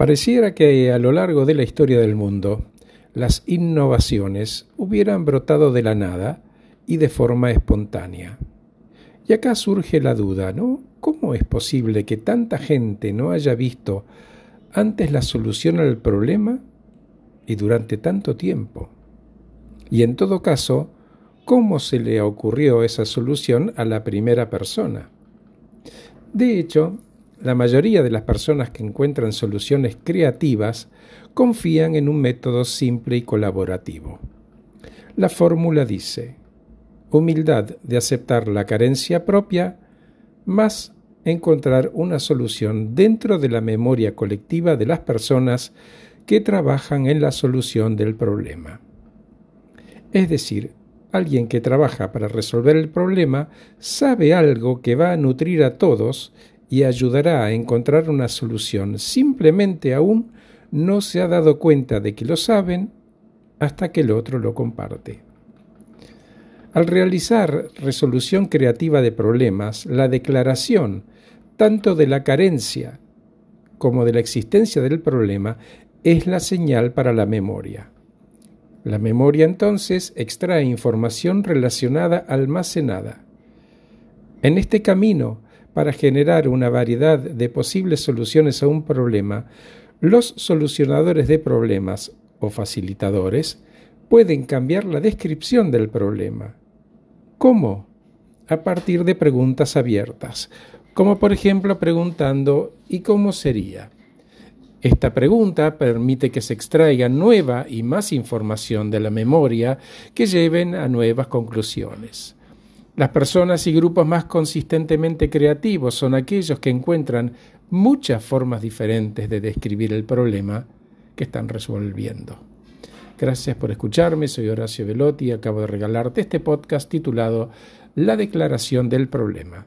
Pareciera que a lo largo de la historia del mundo, las innovaciones hubieran brotado de la nada y de forma espontánea. Y acá surge la duda, ¿no? ¿Cómo es posible que tanta gente no haya visto antes la solución al problema y durante tanto tiempo? Y en todo caso, ¿cómo se le ocurrió esa solución a la primera persona? De hecho, la mayoría de las personas que encuentran soluciones creativas confían en un método simple y colaborativo. La fórmula dice, humildad de aceptar la carencia propia, más encontrar una solución dentro de la memoria colectiva de las personas que trabajan en la solución del problema. Es decir, alguien que trabaja para resolver el problema sabe algo que va a nutrir a todos y ayudará a encontrar una solución. Simplemente aún no se ha dado cuenta de que lo saben hasta que el otro lo comparte. Al realizar resolución creativa de problemas, la declaración tanto de la carencia como de la existencia del problema es la señal para la memoria. La memoria entonces extrae información relacionada almacenada. En este camino, para generar una variedad de posibles soluciones a un problema, los solucionadores de problemas o facilitadores pueden cambiar la descripción del problema. ¿Cómo? A partir de preguntas abiertas, como por ejemplo preguntando ¿y cómo sería? Esta pregunta permite que se extraiga nueva y más información de la memoria que lleven a nuevas conclusiones. Las personas y grupos más consistentemente creativos son aquellos que encuentran muchas formas diferentes de describir el problema que están resolviendo. Gracias por escucharme, soy Horacio Velotti y acabo de regalarte este podcast titulado La Declaración del Problema.